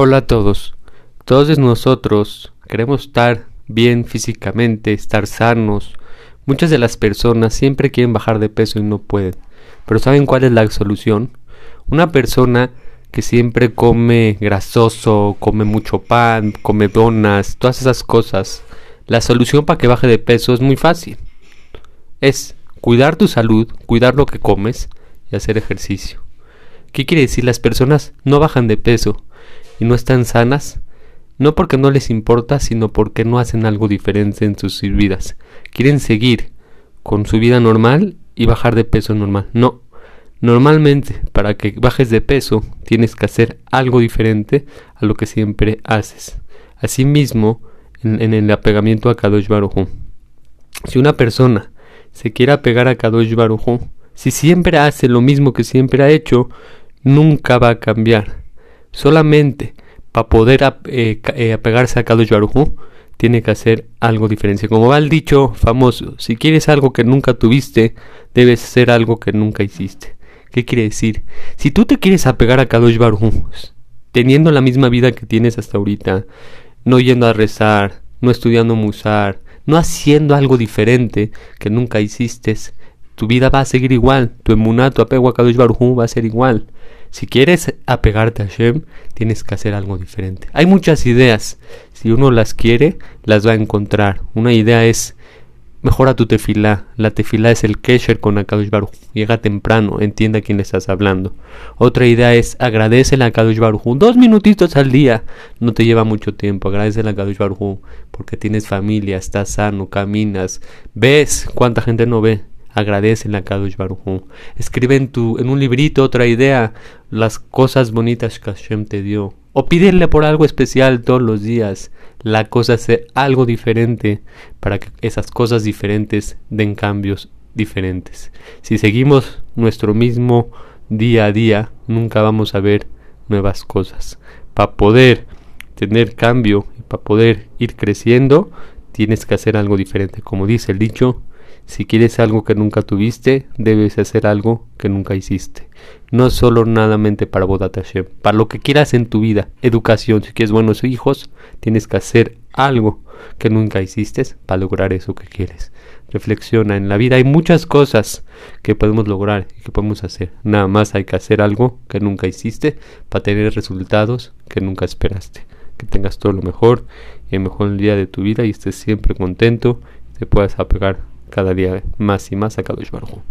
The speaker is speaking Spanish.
Hola a todos. Todos nosotros queremos estar bien físicamente, estar sanos. Muchas de las personas siempre quieren bajar de peso y no pueden. Pero ¿saben cuál es la solución? Una persona que siempre come grasoso, come mucho pan, come donas, todas esas cosas. La solución para que baje de peso es muy fácil. Es cuidar tu salud, cuidar lo que comes y hacer ejercicio. ¿Qué quiere decir? Las personas no bajan de peso y no están sanas, no porque no les importa, sino porque no hacen algo diferente en sus vidas. Quieren seguir con su vida normal y bajar de peso normal. No. Normalmente, para que bajes de peso, tienes que hacer algo diferente a lo que siempre haces. Asimismo, en, el apegamiento a Kadosh Baruj Si una persona se quiere apegar a Kadosh Baruj si siempre hace lo mismo que siempre ha hecho, nunca va a cambiar. Solamente para poder eh, eh, apegarse a Kadosh Baruj tiene que hacer algo diferente. Como va el dicho famoso, si quieres algo que nunca tuviste, debes hacer algo que nunca hiciste. ¿Qué quiere decir? Si tú te quieres apegar a Kadosh Baruj teniendo la misma vida que tienes hasta ahorita, no yendo a rezar, no estudiando musar, no haciendo algo diferente que nunca hiciste, tu vida va a seguir igual, tu emuná, tu apego a Kadosh Baruj va a ser igual. Si quieres apegarte a Hashem, tienes que hacer algo diferente. Hay muchas ideas. Si uno las quiere, las va a encontrar. Una idea es mejora tu tefilá. La tefilá es el kesher con Akadosh Baruj. Llega temprano, entiende a quién le estás hablando. Otra idea es agradece a Akadosh Baruj. Dos minutitos al día. No te lleva mucho tiempo. Agradece a Akadosh Baruj porque tienes familia, estás sano, caminas. Ves cuánta gente no ve agradece a Kadosh Baruj Escribe en, tu, en un librito otra idea, las cosas bonitas que Hashem te dio. O pídele por algo especial todos los días. La cosa es algo diferente para que esas cosas diferentes den cambios diferentes. Si seguimos nuestro mismo día a día, nunca vamos a ver nuevas cosas. Para poder tener cambio para poder ir creciendo, tienes que hacer algo diferente. Como dice el dicho, si quieres algo que nunca tuviste, debes hacer algo que nunca hiciste. No solo nadamente para Bodat Hashem, para lo que quieras en tu vida, educación, si quieres buenos hijos, tienes que hacer algo que nunca hiciste para lograr eso que quieres. Reflexiona, en la vida hay muchas cosas que podemos lograr y que podemos hacer. Nada más hay que hacer algo que nunca hiciste para tener resultados que nunca esperaste. Que tengas todo lo mejor y el mejor día de tu vida y estés siempre contento te puedas apegar cada día más y más a Kadosh Baruj